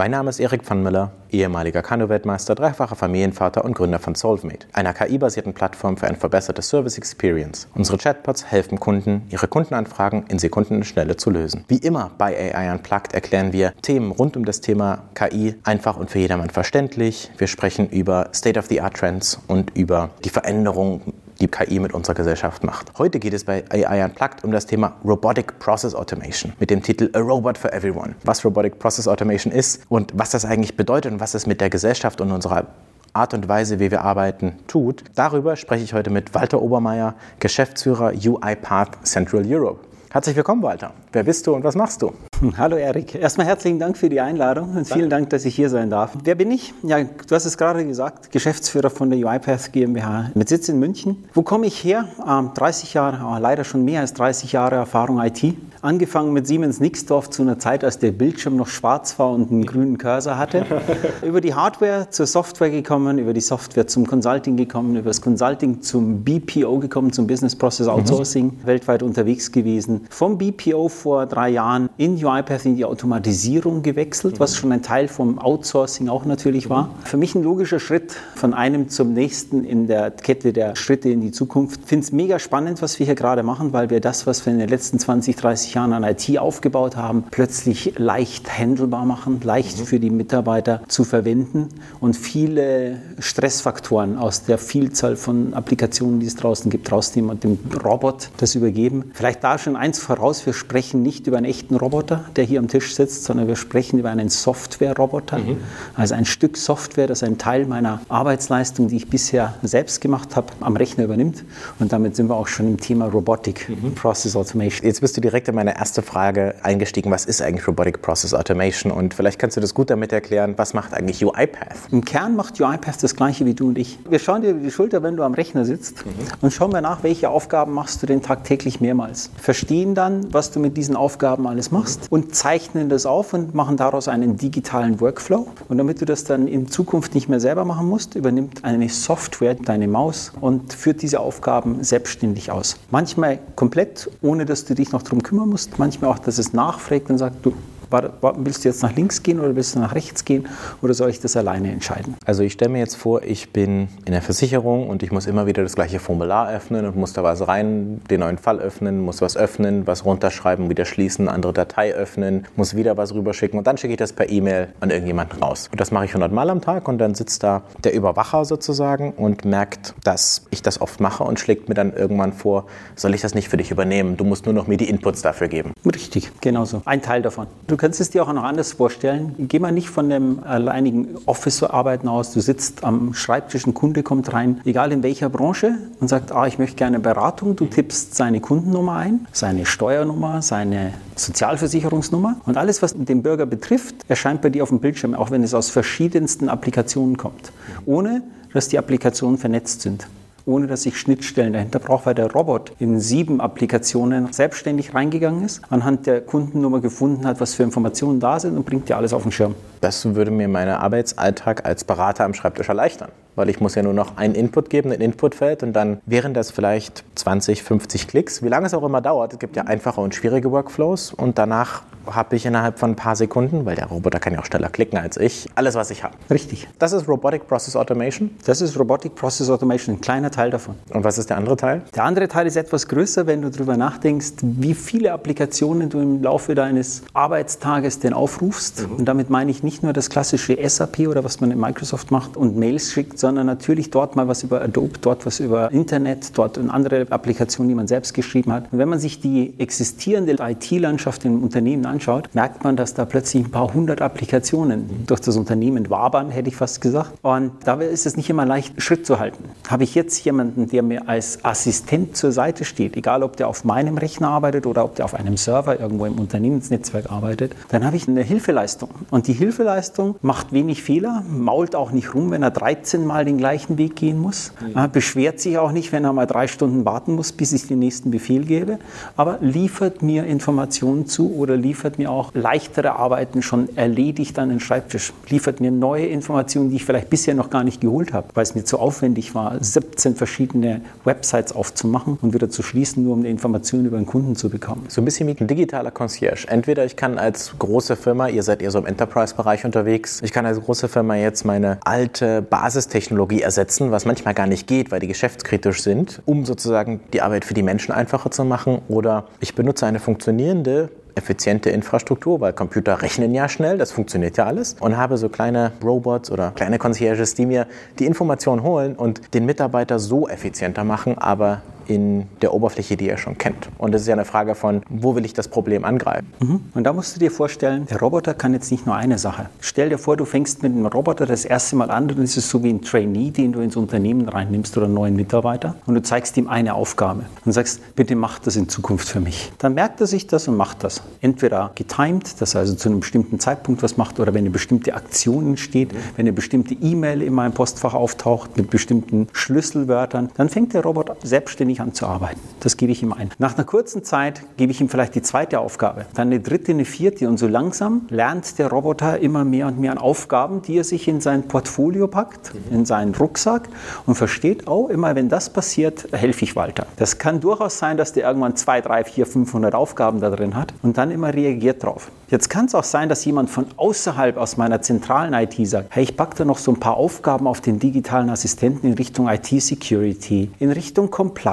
Mein Name ist Erik van Müller, ehemaliger Kanu-Weltmeister, dreifacher Familienvater und Gründer von Solvemate, einer KI-basierten Plattform für ein verbessertes Service Experience. Unsere Chatbots helfen Kunden, ihre Kundenanfragen in Sekundenschnelle zu lösen. Wie immer bei AI Unplugged erklären wir Themen rund um das Thema KI einfach und für jedermann verständlich. Wir sprechen über State-of-the-Art-Trends und über die Veränderungen die KI mit unserer Gesellschaft macht. Heute geht es bei AI Unplugged um das Thema Robotic Process Automation mit dem Titel A Robot for Everyone. Was Robotic Process Automation ist und was das eigentlich bedeutet und was es mit der Gesellschaft und unserer Art und Weise, wie wir arbeiten, tut. Darüber spreche ich heute mit Walter Obermeier, Geschäftsführer UiPath Central Europe. Herzlich willkommen, Walter. Wer bist du und was machst du? Hallo Erik. Erstmal herzlichen Dank für die Einladung und vielen Dank, dass ich hier sein darf. Wer bin ich? Ja, du hast es gerade gesagt, Geschäftsführer von der UiPath GmbH mit Sitz in München. Wo komme ich her? 30 Jahre, leider schon mehr als 30 Jahre Erfahrung IT. Angefangen mit Siemens Nixdorf zu einer Zeit, als der Bildschirm noch schwarz war und einen grünen Cursor hatte. über die Hardware zur Software gekommen, über die Software zum Consulting gekommen, über das Consulting zum BPO gekommen, zum Business Process Outsourcing, mhm. weltweit unterwegs gewesen. Vom BPO vor drei Jahren in UiPath in die Automatisierung gewechselt, mhm. was schon ein Teil vom Outsourcing auch natürlich war. Mhm. Für mich ein logischer Schritt von einem zum nächsten in der Kette der Schritte in die Zukunft. Ich finde es mega spannend, was wir hier gerade machen, weil wir das, was wir in den letzten 20, 30 30 Jahren an IT aufgebaut haben, plötzlich leicht handelbar machen, leicht mhm. für die Mitarbeiter zu verwenden und viele Stressfaktoren aus der Vielzahl von Applikationen, die es draußen gibt, rausnehmen und dem Robot das übergeben. Vielleicht da schon eins voraus, wir sprechen nicht über einen echten Roboter, der hier am Tisch sitzt, sondern wir sprechen über einen Software-Roboter, mhm. also ein Stück Software, das einen Teil meiner Arbeitsleistung, die ich bisher selbst gemacht habe, am Rechner übernimmt. Und damit sind wir auch schon im Thema Robotik, mhm. Process Automation. Jetzt bist du direkt in meine erste Frage eingestiegen, was ist eigentlich Robotic Process Automation? Und vielleicht kannst du das gut damit erklären, was macht eigentlich UiPath? Im Kern macht UiPath das gleiche wie du und ich. Wir schauen dir über die Schulter, wenn du am Rechner sitzt mhm. und schauen wir nach, welche Aufgaben machst du denn tagtäglich mehrmals. Verstehen dann, was du mit diesen Aufgaben alles machst. Und zeichnen das auf und machen daraus einen digitalen Workflow. Und damit du das dann in Zukunft nicht mehr selber machen musst, übernimmt eine Software deine Maus und führt diese Aufgaben selbstständig aus. Manchmal komplett, ohne dass du dich noch darum kümmern musst, manchmal auch, dass es nachfragt und sagt, du, willst du jetzt nach links gehen oder willst du nach rechts gehen oder soll ich das alleine entscheiden? Also ich stelle mir jetzt vor, ich bin in der Versicherung und ich muss immer wieder das gleiche Formular öffnen und muss da was rein, den neuen Fall öffnen, muss was öffnen, was runterschreiben, wieder schließen, andere Datei öffnen, muss wieder was rüberschicken und dann schicke ich das per E-Mail an irgendjemanden raus. Und das mache ich 100 Mal am Tag und dann sitzt da der Überwacher sozusagen und merkt, dass ich das oft mache und schlägt mir dann irgendwann vor, soll ich das nicht für dich übernehmen? Du musst nur noch mir die Inputs dafür geben. Richtig, genauso. Ein Teil davon. Du kannst es dir auch noch anders vorstellen. Geh mal nicht von dem alleinigen Office-Arbeiten aus. Du sitzt am Schreibtisch, ein Kunde kommt rein, egal in welcher Branche, und sagt, ah, ich möchte gerne Beratung. Du tippst seine Kundennummer ein, seine Steuernummer, seine Sozialversicherungsnummer und alles, was den Bürger betrifft, erscheint bei dir auf dem Bildschirm, auch wenn es aus verschiedensten Applikationen kommt, ohne dass die Applikationen vernetzt sind ohne dass ich Schnittstellen dahinter brauche, weil der Robot in sieben Applikationen selbstständig reingegangen ist, anhand der Kundennummer gefunden hat, was für Informationen da sind und bringt dir alles auf den Schirm. Das würde mir meinen Arbeitsalltag als Berater am Schreibtisch erleichtern weil ich muss ja nur noch einen Input geben, ein Inputfeld und dann wären das vielleicht 20, 50 Klicks, wie lange es auch immer dauert. Es gibt ja einfache und schwierige Workflows und danach habe ich innerhalb von ein paar Sekunden, weil der Roboter kann ja auch schneller klicken als ich, alles, was ich habe. Richtig. Das ist Robotic Process Automation? Das ist Robotic Process Automation, ein kleiner Teil davon. Und was ist der andere Teil? Der andere Teil ist etwas größer, wenn du darüber nachdenkst, wie viele Applikationen du im Laufe deines Arbeitstages denn aufrufst. Mhm. Und damit meine ich nicht nur das klassische SAP oder was man in Microsoft macht und Mails schickt, sondern natürlich dort mal was über Adobe, dort was über Internet, dort und andere Applikationen, die man selbst geschrieben hat. Und wenn man sich die existierende IT-Landschaft im Unternehmen anschaut, merkt man, dass da plötzlich ein paar hundert Applikationen durch das Unternehmen wabern, hätte ich fast gesagt. Und dabei ist es nicht immer leicht, Schritt zu halten. Habe ich jetzt jemanden, der mir als Assistent zur Seite steht, egal ob der auf meinem Rechner arbeitet oder ob der auf einem Server irgendwo im Unternehmensnetzwerk arbeitet, dann habe ich eine Hilfeleistung. Und die Hilfeleistung macht wenig Fehler, mault auch nicht rum, wenn er 13 Mal den gleichen Weg gehen muss. Er beschwert sich auch nicht, wenn er mal drei Stunden warten muss, bis ich den nächsten Befehl gebe, aber liefert mir Informationen zu oder liefert mir auch leichtere Arbeiten schon erledigt an den Schreibtisch, liefert mir neue Informationen, die ich vielleicht bisher noch gar nicht geholt habe, weil es mir zu aufwendig war, 17 verschiedene Websites aufzumachen und wieder zu schließen, nur um eine Information über einen Kunden zu bekommen. So ein bisschen wie ein digitaler Concierge. Entweder ich kann als große Firma, ihr seid eher so im Enterprise-Bereich unterwegs, ich kann als große Firma jetzt meine alte Basistechnologie ersetzen, was manchmal gar nicht geht, weil die geschäftskritisch sind, um sozusagen die Arbeit für die Menschen einfacher zu machen. Oder ich benutze eine funktionierende effiziente Infrastruktur, weil Computer rechnen ja schnell, das funktioniert ja alles. Und habe so kleine Robots oder kleine Concierges, die mir die Information holen und den Mitarbeiter so effizienter machen, aber in der Oberfläche, die er schon kennt. Und es ist ja eine Frage von, wo will ich das Problem angreifen? Mhm. Und da musst du dir vorstellen, der Roboter kann jetzt nicht nur eine Sache. Stell dir vor, du fängst mit einem Roboter das erste Mal an, dann ist es so wie ein Trainee, den du ins Unternehmen reinnimmst oder einen neuen Mitarbeiter und du zeigst ihm eine Aufgabe und sagst, bitte mach das in Zukunft für mich. Dann merkt er sich das und macht das. Entweder getimed, dass er also zu einem bestimmten Zeitpunkt was macht oder wenn eine bestimmte Aktion entsteht, wenn eine bestimmte E-Mail in meinem Postfach auftaucht mit bestimmten Schlüsselwörtern, dann fängt der Roboter selbstständig an zu arbeiten. Das gebe ich ihm ein. Nach einer kurzen Zeit gebe ich ihm vielleicht die zweite Aufgabe, dann eine dritte, eine vierte und so langsam lernt der Roboter immer mehr und mehr an Aufgaben, die er sich in sein Portfolio packt, in seinen Rucksack und versteht, oh, immer wenn das passiert, helfe ich Walter. Das kann durchaus sein, dass der irgendwann zwei, drei, vier, 500 Aufgaben da drin hat und dann immer reagiert drauf. Jetzt kann es auch sein, dass jemand von außerhalb aus meiner zentralen IT sagt, hey, ich packe da noch so ein paar Aufgaben auf den digitalen Assistenten in Richtung IT-Security, in Richtung Compliance.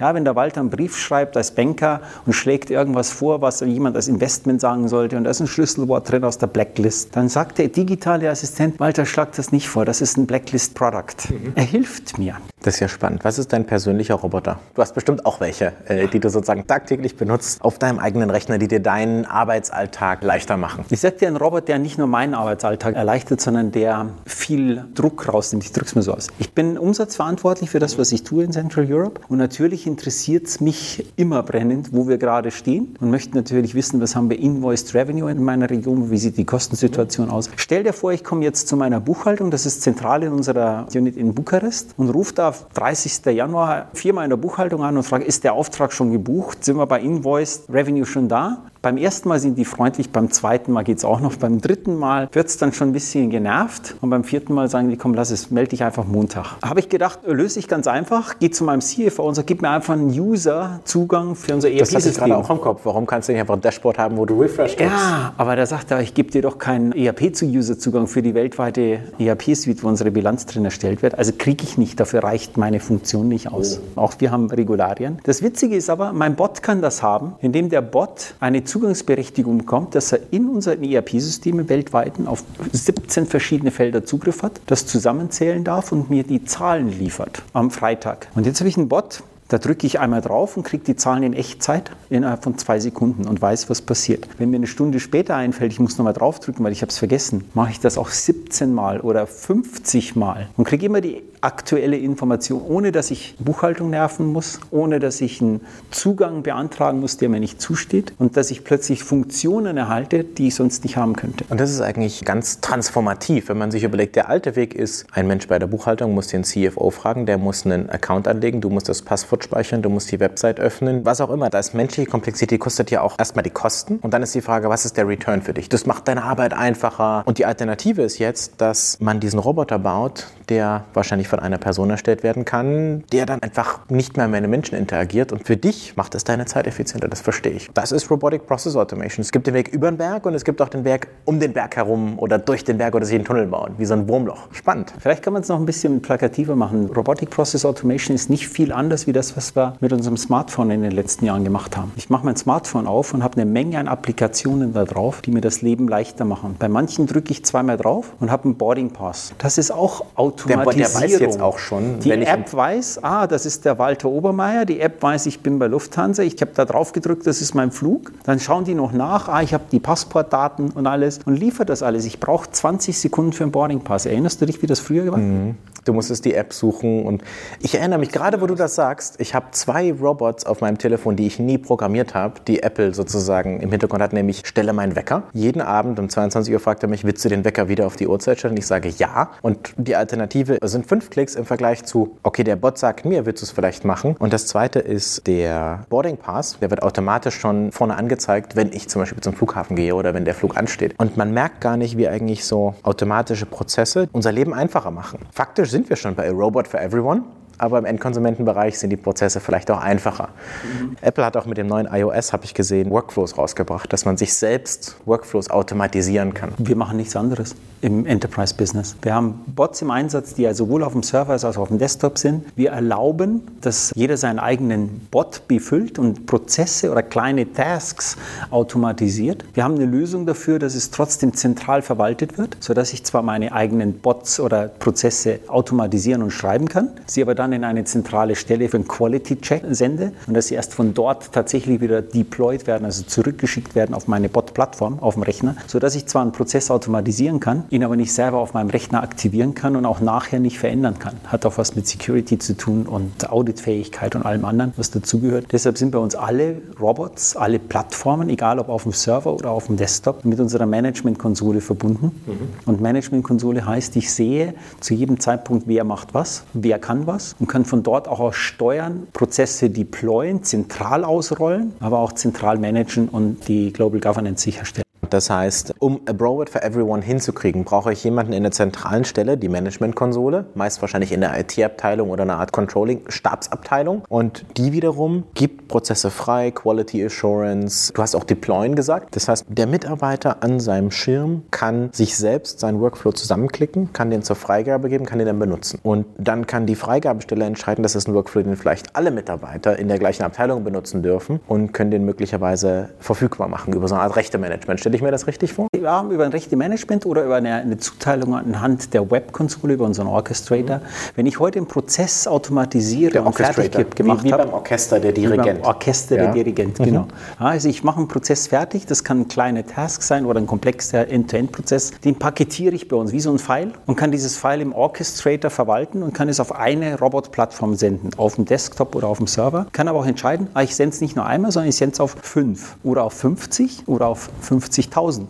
Ja, wenn der Walter einen Brief schreibt als Banker und schlägt irgendwas vor, was jemand als Investment sagen sollte und da ist ein Schlüsselwort drin aus der Blacklist, dann sagt der digitale Assistent, Walter, schlag das nicht vor, das ist ein Blacklist-Product. Mhm. Er hilft mir. Das ist ja spannend. Was ist dein persönlicher Roboter? Du hast bestimmt auch welche, äh, die du sozusagen tagtäglich benutzt auf deinem eigenen Rechner, die dir deinen Arbeitsalltag leichter machen. Ich sag dir einen Roboter, der nicht nur meinen Arbeitsalltag erleichtert, sondern der viel Druck rausnimmt. Ich drück's mir so aus. Ich bin umsatzverantwortlich für das, was ich tue in Central Europe und natürlich interessiert es mich immer brennend, wo wir gerade stehen und möchte natürlich wissen, was haben wir Invoiced Revenue in meiner Region, wie sieht die Kostensituation aus. Stell dir vor, ich komme jetzt zu meiner Buchhaltung, das ist zentral in unserer Unit in Bukarest und rufe da 30. Januar viermal in der Buchhaltung an und frage, ist der Auftrag schon gebucht? Sind wir bei Invoiced Revenue schon da? Beim ersten Mal sind die freundlich, beim zweiten Mal geht es auch noch, beim dritten Mal wird es dann schon ein bisschen genervt und beim vierten Mal sagen die, komm, lass es, melde dich einfach Montag. Habe ich gedacht, löse ich ganz einfach, gehe zu meinem CFO und sage, gib mir einfach einen User-Zugang für unser ERP-System. Das hatte ich gerade auch im Kopf. Warum kannst du nicht einfach ein Dashboard haben, wo du Refresh drückst? Ja, aber da sagt er, ich gebe dir doch keinen ERP-zu-User-Zugang für die weltweite ERP-Suite, wo unsere Bilanz drin erstellt wird. Also kriege ich nicht, dafür reicht meine Funktion nicht aus. Oh. Auch wir haben Regularien. Das Witzige ist aber, mein Bot kann das haben, indem der Bot eine Zugangsberechtigung bekommt, dass er in unseren ERP-Systemen weltweit auf 17 verschiedene Felder Zugriff hat, das zusammenzählen darf und mir die Zahlen liefert am Freitag. Und jetzt habe ich einen Bot, da drücke ich einmal drauf und kriege die Zahlen in Echtzeit innerhalb von zwei Sekunden und weiß, was passiert. Wenn mir eine Stunde später einfällt, ich muss nochmal draufdrücken, weil ich habe es vergessen, mache ich das auch 17 Mal oder 50 Mal und kriege immer die aktuelle Information, ohne dass ich Buchhaltung nerven muss, ohne dass ich einen Zugang beantragen muss, der mir nicht zusteht und dass ich plötzlich Funktionen erhalte, die ich sonst nicht haben könnte. Und das ist eigentlich ganz transformativ, wenn man sich überlegt, der alte Weg ist, ein Mensch bei der Buchhaltung muss den CFO fragen, der muss einen Account anlegen, du musst das Passwort speichern, du musst die Website öffnen, was auch immer. Das menschliche Komplexität kostet ja auch erstmal die Kosten und dann ist die Frage, was ist der Return für dich? Das macht deine Arbeit einfacher. Und die Alternative ist jetzt, dass man diesen Roboter baut, der wahrscheinlich von einer Person erstellt werden kann, der dann einfach nicht mehr mit einem Menschen interagiert und für dich macht es deine Zeit effizienter, das verstehe ich. Das ist Robotic Process Automation. Es gibt den Weg über den Berg und es gibt auch den Weg um den Berg herum oder durch den Berg oder sich einen Tunnel bauen, wie so ein Wurmloch. Spannend. Vielleicht kann man es noch ein bisschen plakativer machen. Robotic Process Automation ist nicht viel anders wie das, was wir mit unserem Smartphone in den letzten Jahren gemacht haben. Ich mache mein Smartphone auf und habe eine Menge an Applikationen da drauf, die mir das Leben leichter machen. Bei manchen drücke ich zweimal drauf und habe einen Boarding Pass. Das ist auch Automatisierung. Der, der weiß jetzt auch schon. Die App weiß, ah, das ist der Walter Obermeier. Die App weiß, ich bin bei Lufthansa. Ich habe da drauf gedrückt, das ist mein Flug. Dann schauen die noch nach, ah, ich habe die Passportdaten und alles und liefert das alles. Ich brauche 20 Sekunden für einen Boarding Pass. Erinnerst du dich, wie das früher war? Mhm. Du musstest die App suchen und ich erinnere mich gerade, wo du das sagst, ich habe zwei Robots auf meinem Telefon, die ich nie programmiert habe, die Apple sozusagen im Hintergrund hat, nämlich stelle meinen Wecker. Jeden Abend um 22 Uhr fragt er mich, willst du den Wecker wieder auf die Uhrzeit stellen? Und ich sage ja. Und die Alternative sind fünf Klicks im Vergleich zu, okay, der Bot sagt mir, willst du es vielleicht machen? Und das zweite ist der Boarding Pass. Der wird automatisch schon vorne angezeigt, wenn ich zum Beispiel zum Flughafen gehe oder wenn der Flug ansteht. Und man merkt gar nicht, wie eigentlich so automatische Prozesse unser Leben einfacher machen. Faktisch sind wir schon bei A Robot for Everyone aber im Endkonsumentenbereich sind die Prozesse vielleicht auch einfacher. Mhm. Apple hat auch mit dem neuen iOS, habe ich gesehen, Workflows rausgebracht, dass man sich selbst Workflows automatisieren kann. Wir machen nichts anderes im Enterprise-Business. Wir haben Bots im Einsatz, die ja sowohl auf dem Server als auch auf dem Desktop sind. Wir erlauben, dass jeder seinen eigenen Bot befüllt und Prozesse oder kleine Tasks automatisiert. Wir haben eine Lösung dafür, dass es trotzdem zentral verwaltet wird, sodass ich zwar meine eigenen Bots oder Prozesse automatisieren und schreiben kann, sie aber dann dann in eine zentrale Stelle für einen Quality-Check sende und dass sie erst von dort tatsächlich wieder deployed werden, also zurückgeschickt werden auf meine Bot-Plattform, auf dem Rechner, sodass ich zwar einen Prozess automatisieren kann, ihn aber nicht selber auf meinem Rechner aktivieren kann und auch nachher nicht verändern kann. Hat auch was mit Security zu tun und Auditfähigkeit und allem anderen, was dazugehört. Deshalb sind bei uns alle Robots, alle Plattformen, egal ob auf dem Server oder auf dem Desktop, mit unserer Management-Konsole verbunden. Mhm. Und Management-Konsole heißt, ich sehe zu jedem Zeitpunkt, wer macht was, wer kann was und kann von dort auch aus steuern, Prozesse deployen, zentral ausrollen, aber auch zentral managen und die Global Governance sicherstellen. Das heißt, um A Broward for Everyone hinzukriegen, brauche ich jemanden in der zentralen Stelle, die Management-Konsole, meist wahrscheinlich in der IT-Abteilung oder einer Art Controlling-Stabsabteilung. Und die wiederum gibt Prozesse frei, Quality Assurance. Du hast auch Deployen gesagt. Das heißt, der Mitarbeiter an seinem Schirm kann sich selbst seinen Workflow zusammenklicken, kann den zur Freigabe geben, kann den dann benutzen. Und dann kann die Freigabestelle entscheiden, dass es ein Workflow, den vielleicht alle Mitarbeiter in der gleichen Abteilung benutzen dürfen und können den möglicherweise verfügbar machen über so eine Art Rechte-Management. Stelle ich mir das richtig vor? Ja, über ein Rechte-Management oder über eine, eine, Zuteilung anhand der Webkonsole, über unseren Orchestrator. Mhm. Wenn ich heute einen Prozess automatisiere der und fertig gemacht wie, wie beim Orchester der Dirigent. Orchester ja. der Dirigent, mhm. genau. Also ich mache einen Prozess fertig, das kann ein kleiner Task sein oder ein komplexer End-to-End-Prozess. Den paketiere ich bei uns wie so ein File und kann dieses File im Orchestrator verwalten und kann es auf eine Robot-Plattform senden, auf dem Desktop oder auf dem Server. Kann aber auch entscheiden, ah, ich sende es nicht nur einmal, sondern ich sende es auf fünf oder auf 50 oder auf 50 150.000. Mhm.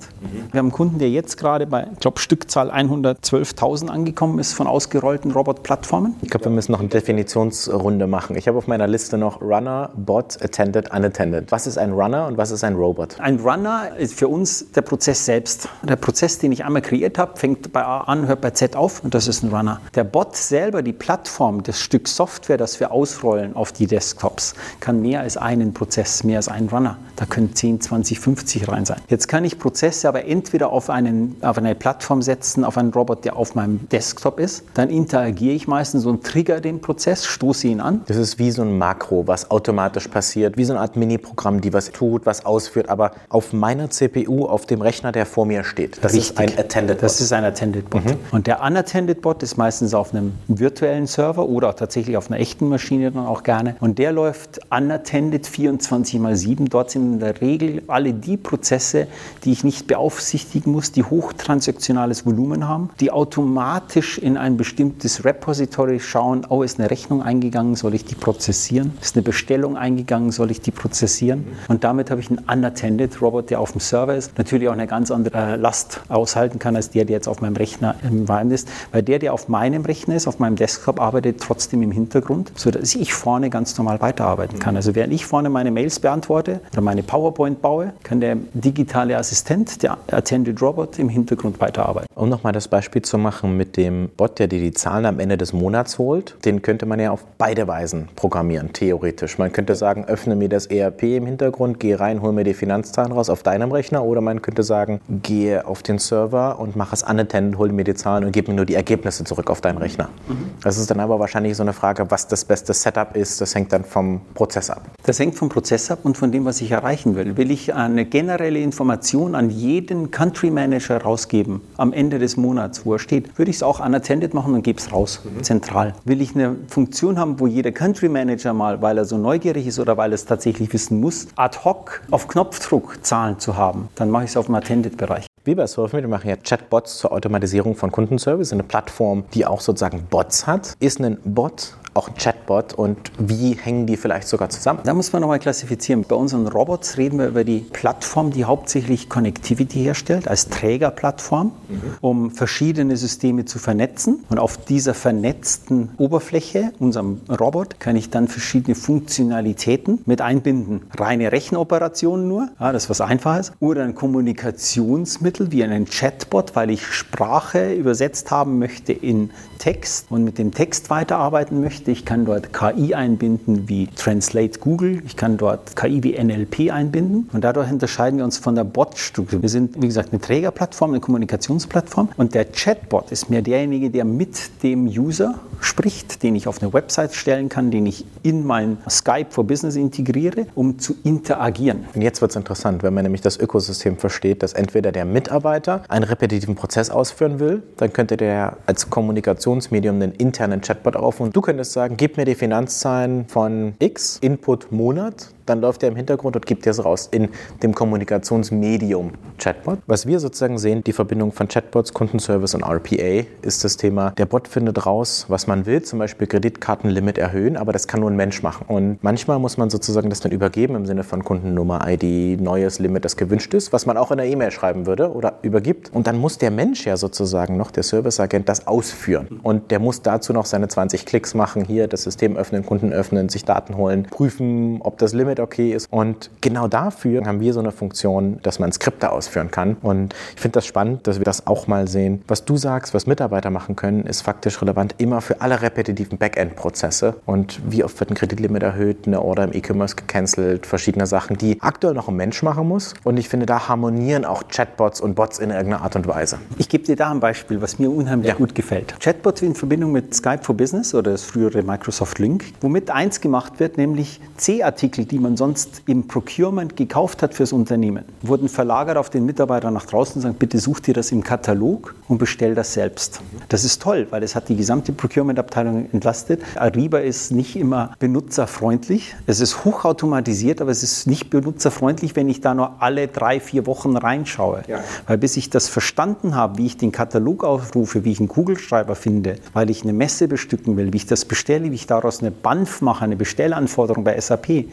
Wir haben einen Kunden, der jetzt gerade bei, ich glaube, Stückzahl 112.000 angekommen ist von ausgerollten Robot-Plattformen. Ich glaube, wir müssen noch eine Definitionsrunde machen. Ich habe auf meiner Liste noch Runner, Bot, Attended, Unattended. Was ist ein Runner und was ist ein Robot? Ein Runner ist für uns der Prozess selbst. Der Prozess, den ich einmal kreiert habe, fängt bei A an, hört bei Z auf und das ist ein Runner. Der Bot selber, die Plattform, das Stück Software, das wir ausrollen auf die Desktops, kann mehr als einen Prozess, mehr als einen Runner. Da können 10, 20, 50 rein sein. Jetzt kann kann ich Prozesse aber entweder auf, einen, auf eine Plattform setzen, auf einen Robot, der auf meinem Desktop ist. Dann interagiere ich meistens und trigger den Prozess, stoße ihn an. Das ist wie so ein Makro, was automatisch passiert, wie so eine Art Mini-Programm, die was tut, was ausführt, aber auf meiner CPU, auf dem Rechner, der vor mir steht. Das Richtig. ist ein Attended Bot. Das ist ein Attended Bot. Mhm. Und der Unattended Bot ist meistens auf einem virtuellen Server oder tatsächlich auf einer echten Maschine dann auch gerne. Und der läuft unattended 24 mal 7. Dort sind in der Regel alle die Prozesse, die ich nicht beaufsichtigen muss, die hochtransaktionales Volumen haben, die automatisch in ein bestimmtes Repository schauen, oh, ist eine Rechnung eingegangen, soll ich die prozessieren? Ist eine Bestellung eingegangen, soll ich die prozessieren? Und damit habe ich einen unattended Robot, der auf dem Server ist, natürlich auch eine ganz andere Last aushalten kann, als der, der jetzt auf meinem Rechner im Wein ist, weil der, der auf meinem Rechner ist, auf meinem Desktop arbeitet, trotzdem im Hintergrund, sodass ich vorne ganz normal weiterarbeiten kann. Also während ich vorne meine Mails beantworte oder meine PowerPoint baue, kann der digitale Assistent, der Attended Robot, im Hintergrund weiterarbeiten. Um nochmal das Beispiel zu machen mit dem Bot, der dir die Zahlen am Ende des Monats holt, den könnte man ja auf beide Weisen programmieren, theoretisch. Man könnte sagen, öffne mir das ERP im Hintergrund, geh rein, hol mir die Finanzzahlen raus auf deinem Rechner oder man könnte sagen, gehe auf den Server und mach es unattended, hol mir die Zahlen und gib mir nur die Ergebnisse zurück auf deinen Rechner. Mhm. Das ist dann aber wahrscheinlich so eine Frage, was das beste Setup ist, das hängt dann vom Prozess ab. Das hängt vom Prozess ab und von dem, was ich erreichen will. Will ich eine generelle Information Information an jeden Country Manager rausgeben am Ende des Monats, wo er steht, würde ich es auch unattended machen und gebe es raus, mhm. zentral. Will ich eine Funktion haben, wo jeder Country Manager mal, weil er so neugierig ist oder weil er es tatsächlich wissen muss, ad hoc auf Knopfdruck Zahlen zu haben, dann mache ich es auf dem Attended-Bereich. SurfMate, wir machen ja Chatbots zur Automatisierung von Kundenservice, eine Plattform, die auch sozusagen Bots hat. Ist ein Bot auch ein Chatbot und wie hängen die vielleicht sogar zusammen? Da muss man nochmal klassifizieren. Bei unseren Robots reden wir über die Plattform, die hauptsächlich Connectivity herstellt, als Trägerplattform, mhm. um verschiedene Systeme zu vernetzen. Und auf dieser vernetzten Oberfläche, unserem Robot, kann ich dann verschiedene Funktionalitäten mit einbinden. Reine Rechenoperationen nur, ja, das ist was Einfaches, oder ein Kommunikationsmittel wie einen Chatbot, weil ich Sprache übersetzt haben möchte in Text und mit dem Text weiterarbeiten möchte. Ich kann dort KI einbinden wie Translate Google. Ich kann dort KI wie NLP einbinden. Und dadurch unterscheiden wir uns von der Bot-Struktur. Wir sind, wie gesagt, eine Trägerplattform, eine Kommunikationsplattform. Und der Chatbot ist mehr derjenige, der mit dem User spricht, den ich auf eine Website stellen kann, den ich in mein Skype for Business integriere, um zu interagieren. Und jetzt wird es interessant, wenn man nämlich das Ökosystem versteht, dass entweder der Mitarbeiter einen repetitiven Prozess ausführen will, dann könnte der als Kommunikationsmedium einen internen Chatbot auf und du könntest sagen, gib mir die Finanzzahlen von X, Input Monat, dann läuft er im Hintergrund und gibt es raus in dem Kommunikationsmedium Chatbot. Was wir sozusagen sehen, die Verbindung von Chatbots, Kundenservice und RPA, ist das Thema, der Bot findet raus, was man will, zum Beispiel Kreditkartenlimit erhöhen, aber das kann nur ein Mensch machen. Und manchmal muss man sozusagen das dann übergeben im Sinne von Kundennummer, ID, neues Limit, das gewünscht ist, was man auch in der E-Mail schreiben würde oder übergibt. Und dann muss der Mensch ja sozusagen noch, der Serviceagent, das ausführen. Und der muss dazu noch seine 20 Klicks machen, hier das System öffnen, Kunden öffnen, sich Daten holen, prüfen, ob das Limit okay ist. Und genau dafür haben wir so eine Funktion, dass man Skripte ausführen kann. Und ich finde das spannend, dass wir das auch mal sehen. Was du sagst, was Mitarbeiter machen können, ist faktisch relevant immer für alle repetitiven Backend-Prozesse. Und wie oft wird ein Kreditlimit erhöht, eine Order im E-Commerce gecancelt, verschiedene Sachen, die aktuell noch ein Mensch machen muss. Und ich finde, da harmonieren auch Chatbots und Bots in irgendeiner Art und Weise. Ich gebe dir da ein Beispiel, was mir unheimlich ja. gut gefällt. Chatbots in Verbindung mit Skype for Business oder das frühere Microsoft Link, womit eins gemacht wird, nämlich C-Artikel, die man sonst im Procurement gekauft hat fürs Unternehmen, wurden verlagert auf den Mitarbeiter nach draußen und sagen, bitte such dir das im Katalog und bestell das selbst. Das ist toll, weil es hat die gesamte Procurement-Abteilung entlastet. Ariba ist nicht immer benutzerfreundlich. Es ist hochautomatisiert, aber es ist nicht benutzerfreundlich, wenn ich da nur alle drei, vier Wochen reinschaue. Ja. Weil bis ich das verstanden habe, wie ich den Katalog aufrufe, wie ich einen Kugelschreiber finde, weil ich eine Messe bestücken will, wie ich das bestelle, wie ich daraus eine BANF mache, eine Bestellanforderung bei SAP.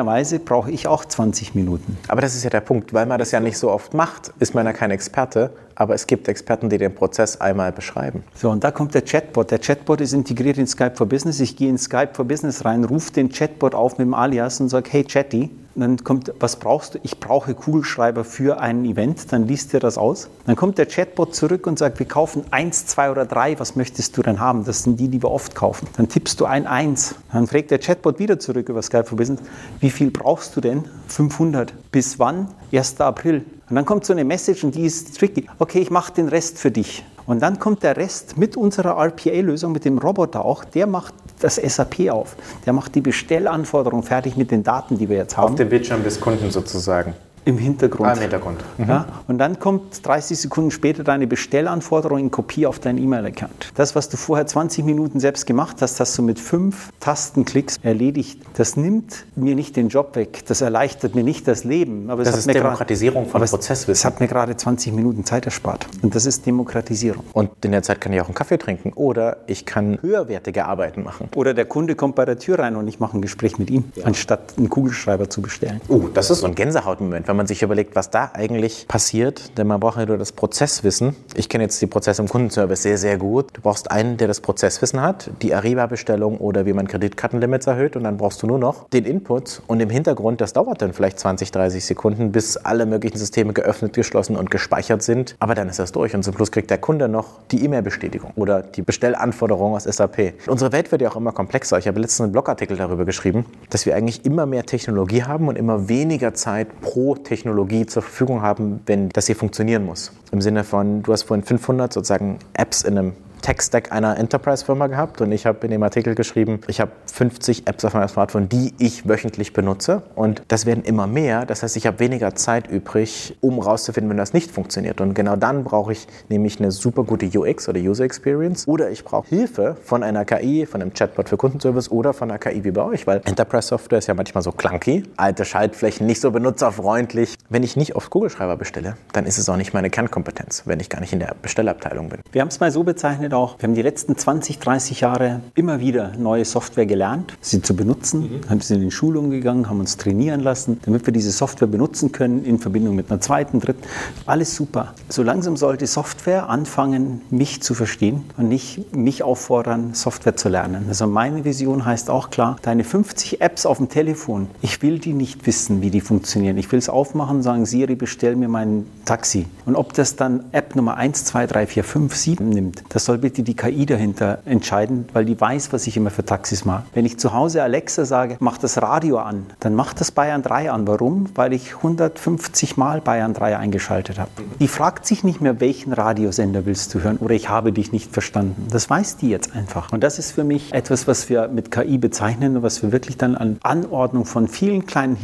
Ehrlicherweise brauche ich auch 20 Minuten. Aber das ist ja der Punkt, weil man das ja nicht so oft macht, ist man ja kein Experte, aber es gibt Experten, die den Prozess einmal beschreiben. So, und da kommt der Chatbot. Der Chatbot ist integriert in Skype for Business. Ich gehe in Skype for Business rein, rufe den Chatbot auf mit dem Alias und sage, hey Chatty, dann kommt, was brauchst du? Ich brauche Kugelschreiber für ein Event. Dann liest dir das aus. Dann kommt der Chatbot zurück und sagt, wir kaufen eins, zwei oder drei. Was möchtest du denn haben? Das sind die, die wir oft kaufen. Dann tippst du ein eins. Dann fragt der Chatbot wieder zurück über Skype for Business. Wie viel brauchst du denn? 500. Bis wann? 1. April. Und dann kommt so eine Message und die ist tricky. Okay, ich mache den Rest für dich. Und dann kommt der Rest mit unserer RPA-Lösung, mit dem Roboter auch, der macht das SAP auf. Der macht die Bestellanforderung fertig mit den Daten, die wir jetzt haben. Auf dem Bildschirm des Kunden sozusagen. Im Hintergrund. Ah, im Hintergrund. Mhm. Ja, und dann kommt 30 Sekunden später deine Bestellanforderung in Kopie auf dein E-Mail-Account. Das, was du vorher 20 Minuten selbst gemacht hast, hast du mit fünf Tastenklicks erledigt. Das nimmt mir nicht den Job weg. Das erleichtert mir nicht das Leben. Aber das ist Demokratisierung grad, von Prozesswissen. Es hat mir gerade 20 Minuten Zeit erspart. Und das ist Demokratisierung. Und in der Zeit kann ich auch einen Kaffee trinken oder ich kann höherwertige Arbeiten machen. Oder der Kunde kommt bei der Tür rein und ich mache ein Gespräch mit ihm, ja. anstatt einen Kugelschreiber zu bestellen. Oh, das ist so ein Gänsehautmoment, wenn man sich überlegt, was da eigentlich passiert. Denn man braucht ja nur das Prozesswissen. Ich kenne jetzt die Prozesse im Kundenservice sehr, sehr gut. Du brauchst einen, der das Prozesswissen hat, die Ariba-Bestellung oder wie man Kreditkartenlimits erhöht. Und dann brauchst du nur noch den Input. Und im Hintergrund, das dauert dann vielleicht 20, 30 Sekunden, bis alle möglichen Systeme geöffnet, geschlossen und gespeichert sind. Aber dann ist das durch. Und zum Schluss kriegt der Kunde noch die E-Mail-Bestätigung oder die Bestellanforderung aus SAP. Unsere Welt wird ja auch immer komplexer. Ich habe letztens einen Blogartikel darüber geschrieben, dass wir eigentlich immer mehr Technologie haben und immer weniger Zeit pro Technologie zur Verfügung haben, wenn das hier funktionieren muss. Im Sinne von, du hast vorhin 500 sozusagen Apps in einem Tech-Stack einer Enterprise-Firma gehabt und ich habe in dem Artikel geschrieben, ich habe 50 Apps auf meinem Smartphone, die ich wöchentlich benutze und das werden immer mehr. Das heißt, ich habe weniger Zeit übrig, um rauszufinden, wenn das nicht funktioniert. Und genau dann brauche ich nämlich eine super gute UX oder User Experience oder ich brauche Hilfe von einer KI, von einem Chatbot für Kundenservice oder von einer KI wie bei euch, weil Enterprise-Software ist ja manchmal so clunky, alte Schaltflächen, nicht so benutzerfreundlich. Wenn ich nicht auf Kugelschreiber bestelle, dann ist es auch nicht meine Kernkompetenz, wenn ich gar nicht in der Bestellabteilung bin. Wir haben es mal so bezeichnet, damit auch, wir haben die letzten 20, 30 Jahre immer wieder neue Software gelernt, sie zu benutzen, mhm. haben sie in die Schulung gegangen, haben uns trainieren lassen, damit wir diese Software benutzen können in Verbindung mit einer zweiten, dritten. Alles super. So langsam sollte Software anfangen, mich zu verstehen und nicht mich auffordern, Software zu lernen. Also meine Vision heißt auch klar, deine 50 Apps auf dem Telefon, ich will die nicht wissen, wie die funktionieren. Ich will es aufmachen, sagen, Siri, bestell mir mein Taxi. Und ob das dann App Nummer 1, 2, 3, 4, 5, 7 nimmt, das soll bitte die KI dahinter entscheiden, weil die weiß, was ich immer für Taxis mache. Wenn ich zu Hause Alexa sage, mach das Radio an, dann macht das Bayern 3 an. Warum? Weil ich 150 Mal Bayern 3 eingeschaltet habe. Die fragt sich nicht mehr, welchen Radiosender willst du hören oder ich habe dich nicht verstanden. Das weiß die jetzt einfach. Und das ist für mich etwas, was wir mit KI bezeichnen und was wir wirklich dann an Anordnung von vielen kleinen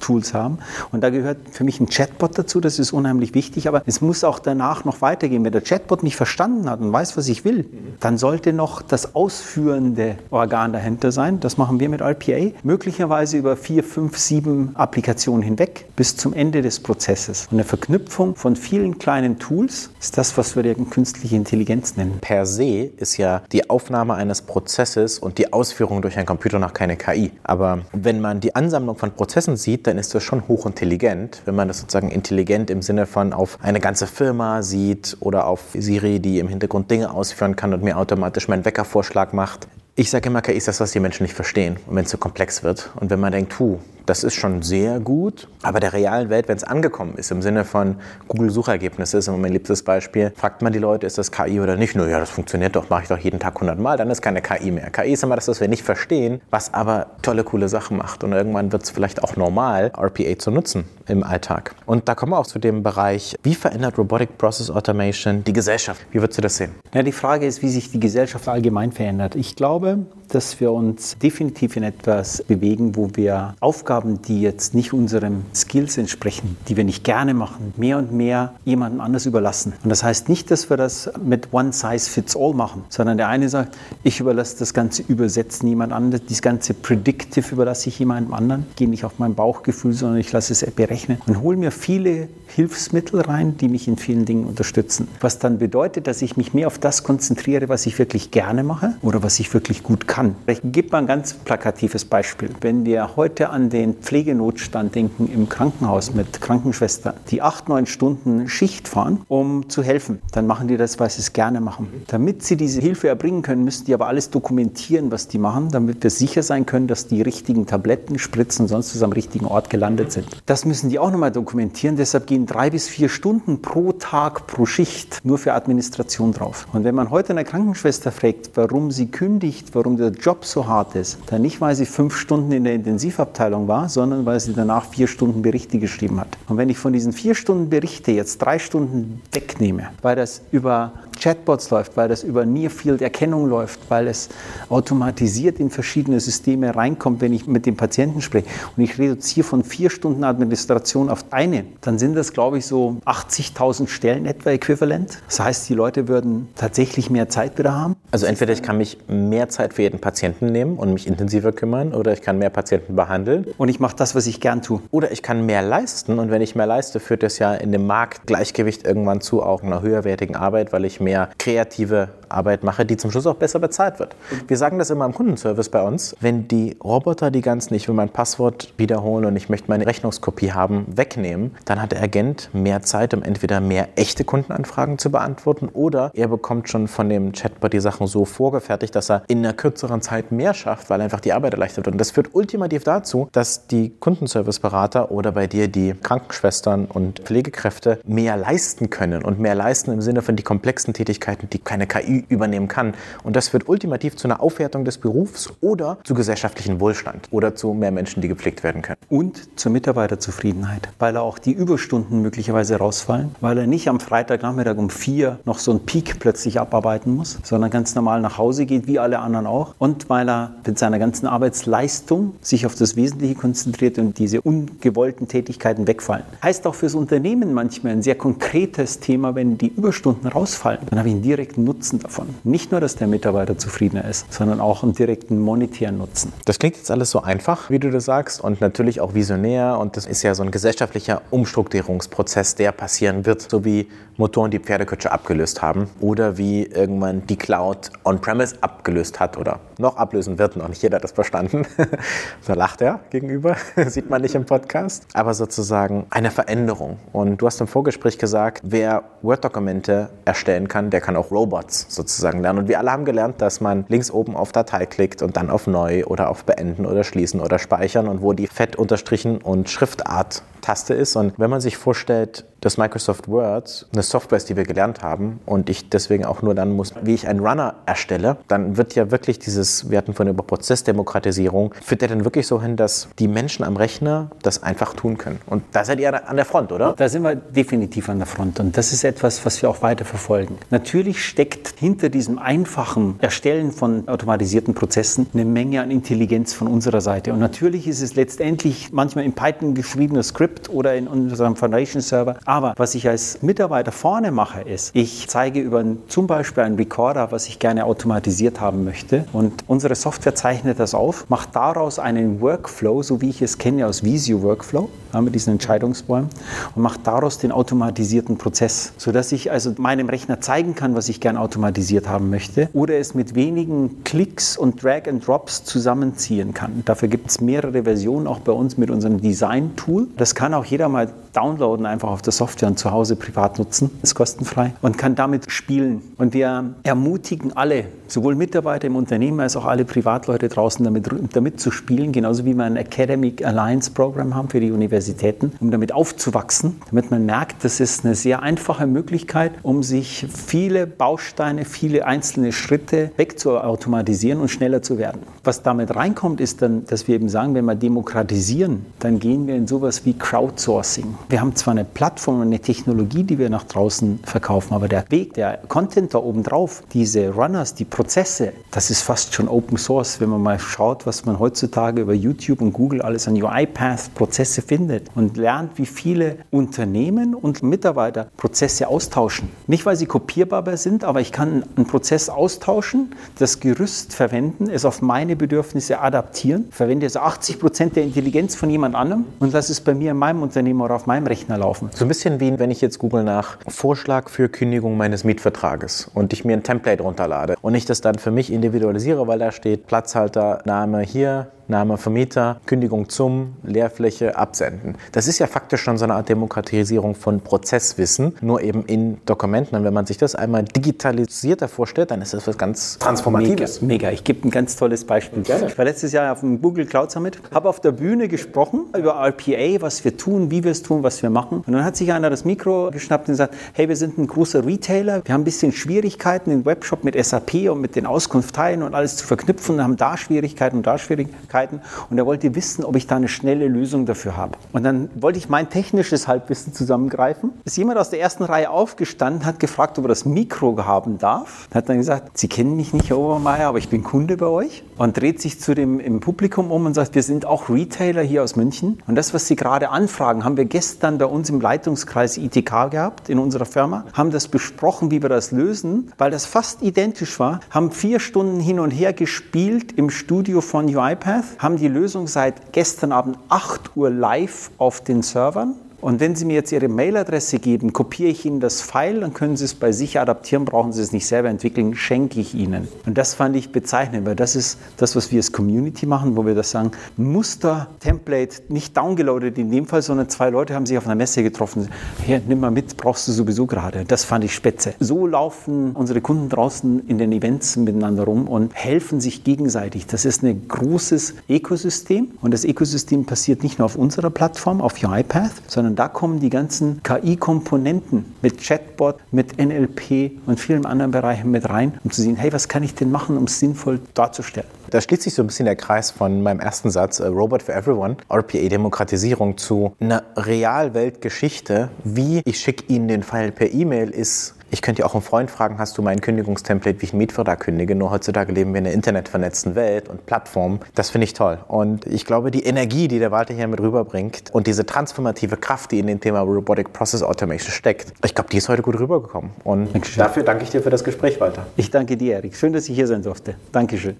Hilfstools haben. Und da gehört für mich ein Chatbot dazu, das ist unheimlich wichtig, aber es muss auch danach noch weitergehen. Wenn der Chatbot mich verstanden hat und weiß, was ich will, dann sollte noch das ausführende Organ dahinter sein. Das machen wir mit RPA, möglicherweise über vier, fünf, sieben Applikationen hinweg bis zum Ende des Prozesses. Und eine Verknüpfung von vielen kleinen Tools ist das, was wir künstliche Intelligenz nennen. Per se ist ja die Aufnahme eines Prozesses und die Ausführung durch einen Computer noch keine KI. Aber wenn man die Ansammlung von Prozessen sieht, dann ist das schon hochintelligent. Wenn man das sozusagen intelligent im Sinne von auf eine ganze Firma sieht oder auf Siri, die im Hintergrund Dinge ausführen kann und mir automatisch meinen Weckervorschlag macht. Ich sage immer, KI ist das, was die Menschen nicht verstehen. Wenn es so komplex wird und wenn man denkt, puh, das ist schon sehr gut, aber der realen Welt, wenn es angekommen ist, im Sinne von Google-Suchergebnisse, ist mein liebstes Beispiel, fragt man die Leute, ist das KI oder nicht? Nur, ja, das funktioniert doch, mache ich doch jeden Tag 100 Mal, dann ist keine KI mehr. KI ist immer das, was wir nicht verstehen, was aber tolle, coole Sachen macht. Und irgendwann wird es vielleicht auch normal, RPA zu nutzen im Alltag. Und da kommen wir auch zu dem Bereich, wie verändert Robotic Process Automation die Gesellschaft? Wie würdest du das sehen? Ja, die Frage ist, wie sich die Gesellschaft allgemein verändert. Ich glaube, dass wir uns definitiv in etwas bewegen, wo wir Aufgaben die jetzt nicht unseren Skills entsprechen, die wir nicht gerne machen, mehr und mehr jemandem anders überlassen. Und das heißt nicht, dass wir das mit One Size Fits All machen, sondern der eine sagt, ich überlasse das ganze Übersetzen jemand anderes, das ganze Predictive überlasse ich jemandem anderen, gehe nicht auf mein Bauchgefühl, sondern ich lasse es berechnen und hole mir viele Hilfsmittel rein, die mich in vielen Dingen unterstützen. Was dann bedeutet, dass ich mich mehr auf das konzentriere, was ich wirklich gerne mache oder was ich wirklich gut kann. Ich gebe mal ein ganz plakatives Beispiel. Wenn wir heute an den den Pflegenotstand denken im Krankenhaus mit Krankenschwestern, die acht, neun Stunden Schicht fahren, um zu helfen. Dann machen die das, weil sie es gerne machen. Damit sie diese Hilfe erbringen können, müssen die aber alles dokumentieren, was die machen, damit wir sicher sein können, dass die richtigen Tabletten, Spritzen und sonst was am richtigen Ort gelandet sind. Das müssen die auch nochmal dokumentieren. Deshalb gehen drei bis vier Stunden pro Tag, pro Schicht nur für Administration drauf. Und wenn man heute eine Krankenschwester fragt, warum sie kündigt, warum der Job so hart ist, dann nicht, weil sie fünf Stunden in der Intensivabteilung war, sondern weil sie danach vier Stunden Berichte geschrieben hat. Und wenn ich von diesen vier Stunden Berichte jetzt drei Stunden wegnehme, weil das über Chatbots läuft, weil das über Near-Field-Erkennung läuft, weil es automatisiert in verschiedene Systeme reinkommt, wenn ich mit dem Patienten spreche und ich reduziere von vier Stunden Administration auf eine, dann sind das, glaube ich, so 80.000 Stellen etwa äquivalent. Das heißt, die Leute würden tatsächlich mehr Zeit wieder haben. Also entweder ich kann mich mehr Zeit für jeden Patienten nehmen und mich intensiver kümmern oder ich kann mehr Patienten behandeln. Und ich mache das, was ich gern tue. Oder ich kann mehr leisten und wenn ich mehr leiste, führt das ja in dem Marktgleichgewicht irgendwann zu auch einer höherwertigen Arbeit, weil ich mehr kreative Arbeit mache, die zum Schluss auch besser bezahlt wird. Wir sagen das immer im Kundenservice bei uns, wenn die Roboter die ganzen, ich will mein Passwort wiederholen und ich möchte meine Rechnungskopie haben, wegnehmen, dann hat der Agent mehr Zeit, um entweder mehr echte Kundenanfragen zu beantworten oder er bekommt schon von dem Chatbot die Sachen so vorgefertigt, dass er in einer kürzeren Zeit mehr schafft, weil einfach die Arbeit erleichtert wird. Und das führt ultimativ dazu, dass die Kundenserviceberater oder bei dir die Krankenschwestern und Pflegekräfte mehr leisten können und mehr leisten im Sinne von die komplexen Tätigkeiten, die keine KI übernehmen kann. Und das führt ultimativ zu einer Aufwertung des Berufs oder zu gesellschaftlichem Wohlstand oder zu mehr Menschen, die gepflegt werden können. Und zur Mitarbeiterzufriedenheit, weil auch die Überstunden möglicherweise rausfallen, weil er nicht am Freitagnachmittag um vier noch so einen Peak plötzlich abarbeiten muss, sondern ganz normal nach Hause geht, wie alle anderen auch. Und weil er mit seiner ganzen Arbeitsleistung sich auf das Wesentliche konzentriert und diese ungewollten Tätigkeiten wegfallen. Heißt auch fürs Unternehmen manchmal ein sehr konkretes Thema, wenn die Überstunden rausfallen dann habe ich einen direkten Nutzen davon. Nicht nur, dass der Mitarbeiter zufriedener ist, sondern auch einen direkten monetären Nutzen. Das klingt jetzt alles so einfach, wie du das sagst, und natürlich auch visionär. Und das ist ja so ein gesellschaftlicher Umstrukturierungsprozess, der passieren wird, so wie Motoren die Pferdekutsche abgelöst haben oder wie irgendwann die Cloud on-premise abgelöst hat oder noch ablösen wird. Noch nicht jeder hat das verstanden. da lacht er gegenüber, sieht man nicht im Podcast. Aber sozusagen eine Veränderung. Und du hast im Vorgespräch gesagt, wer Word-Dokumente erstellen kann, der kann auch Robots sozusagen lernen. Und wir alle haben gelernt, dass man links oben auf Datei klickt und dann auf Neu oder auf Beenden oder Schließen oder Speichern und wo die Fett unterstrichen und Schriftart Taste ist. Und wenn man sich vorstellt, dass Microsoft Word eine Software ist, die wir gelernt haben und ich deswegen auch nur dann muss, wie ich einen Runner erstelle, dann wird ja wirklich dieses, wir hatten von über Prozessdemokratisierung, führt der dann wirklich so hin, dass die Menschen am Rechner das einfach tun können. Und da seid ihr an der Front, oder? Da sind wir definitiv an der Front und das ist etwas, was wir auch weiter verfolgen. Natürlich steckt hinter diesem einfachen Erstellen von automatisierten Prozessen eine Menge an Intelligenz von unserer Seite. Und natürlich ist es letztendlich manchmal in Python geschriebenes Skript, Script oder in unserem Foundation Server. Aber was ich als Mitarbeiter vorne mache, ist, ich zeige über zum Beispiel einen Recorder, was ich gerne automatisiert haben möchte. Und unsere Software zeichnet das auf, macht daraus einen Workflow, so wie ich es kenne aus Visio Workflow, haben wir diesen Entscheidungsbäumen, und macht daraus den automatisierten Prozess, sodass ich also meinem Rechner zeigen kann, was ich gerne automatisiert haben möchte oder es mit wenigen Klicks und Drag and Drops zusammenziehen kann. Dafür gibt es mehrere Versionen, auch bei uns mit unserem Design-Tool. Das kann auch jeder mal downloaden, einfach auf der Software und zu Hause privat nutzen. Ist kostenfrei und kann damit spielen. Und wir ermutigen alle, sowohl Mitarbeiter im Unternehmen als auch alle Privatleute draußen damit, damit zu spielen, genauso wie wir ein Academic Alliance Program haben für die Universitäten, um damit aufzuwachsen, damit man merkt, das ist eine sehr einfache Möglichkeit, um sich viele Bausteine, viele einzelne Schritte wegzuautomatisieren und schneller zu werden. Was damit reinkommt, ist dann, dass wir eben sagen, wenn wir demokratisieren, dann gehen wir in sowas wie Crowdsourcing. Wir haben zwar eine Plattform eine Technologie, die wir nach draußen verkaufen, aber der Weg, der Content da oben drauf, diese Runners, die Prozesse, das ist fast schon Open Source, wenn man mal schaut, was man heutzutage über YouTube und Google alles an UiPath-Prozesse findet und lernt, wie viele Unternehmen und Mitarbeiter Prozesse austauschen. Nicht, weil sie kopierbar sind, aber ich kann einen Prozess austauschen, das Gerüst verwenden, es auf meine Bedürfnisse adaptieren, verwende also 80 Prozent der Intelligenz von jemand anderem und lasse es bei mir in meinem Unternehmen oder auf meinem Rechner laufen. So ein bisschen wie wenn ich jetzt google nach Vorschlag für Kündigung meines Mietvertrages und ich mir ein Template runterlade und ich das dann für mich individualisiere, weil da steht Platzhalter, Name hier, Name Vermieter, Kündigung zum, Leerfläche absenden. Das ist ja faktisch schon so eine Art Demokratisierung von Prozesswissen, nur eben in Dokumenten. Und wenn man sich das einmal digitalisierter vorstellt, dann ist das was ganz Transformatives. Mega, mega. Ich gebe ein ganz tolles Beispiel. Gerne. Ich war letztes Jahr auf dem Google Cloud Summit, habe auf der Bühne gesprochen über RPA, was wir tun, wie wir es tun, was wir machen. Und dann hat sich einer das Mikro geschnappt und gesagt, hey, wir sind ein großer Retailer, wir haben ein bisschen Schwierigkeiten im Webshop mit SAP und mit den Auskunftsteilen und alles zu verknüpfen, haben da Schwierigkeiten und da Schwierigkeiten. Schwierigkeiten und er wollte wissen, ob ich da eine schnelle Lösung dafür habe. Und dann wollte ich mein technisches Halbwissen zusammengreifen. Ist jemand aus der ersten Reihe aufgestanden, hat gefragt, ob er das Mikro haben darf. Hat dann gesagt, Sie kennen mich nicht, Herr Obermeier, aber ich bin Kunde bei euch. Und dreht sich zu dem im Publikum um und sagt, wir sind auch Retailer hier aus München. Und das, was Sie gerade anfragen, haben wir gestern bei uns im Leitungskreis ITK gehabt, in unserer Firma, haben das besprochen, wie wir das lösen, weil das fast identisch war, haben vier Stunden hin und her gespielt im Studio von UiPath haben die Lösung seit gestern Abend 8 Uhr live auf den Servern und wenn Sie mir jetzt Ihre Mailadresse geben, kopiere ich Ihnen das File, dann können Sie es bei sich adaptieren, brauchen Sie es nicht selber entwickeln, schenke ich Ihnen. Und das fand ich bezeichnend, weil das ist das, was wir als Community machen, wo wir das sagen, Muster, Template, nicht downgeloadet in dem Fall, sondern zwei Leute haben sich auf einer Messe getroffen. Hier, nimm mal mit, brauchst du sowieso gerade. Das fand ich spitze. So laufen unsere Kunden draußen in den Events miteinander rum und helfen sich gegenseitig. Das ist ein großes Ökosystem und das Ökosystem passiert nicht nur auf unserer Plattform, auf UiPath, sondern sondern da kommen die ganzen KI-Komponenten mit Chatbot, mit NLP und vielen anderen Bereichen mit rein, um zu sehen, hey, was kann ich denn machen, um es sinnvoll darzustellen. Da schließt sich so ein bisschen der Kreis von meinem ersten Satz, äh, Robot for Everyone, RPA-Demokratisierung zu einer Realweltgeschichte. Wie ich schicke Ihnen den File per E-Mail ist Ich könnte ja auch einen Freund fragen, hast du mein Kündigungstemplate, wie ich einen Mietvertrag kündige? Nur heutzutage leben wir in einer internetvernetzten Welt und Plattformen. Das finde ich toll. Und ich glaube, die Energie, die der Walter hier mit rüberbringt und diese transformative Kraft, die in dem Thema Robotic Process Automation steckt, ich glaube, die ist heute gut rübergekommen. Und Dankeschön. dafür danke ich dir für das Gespräch, Walter. Ich danke dir, Erik. Schön, dass ich hier sein durfte. Dankeschön.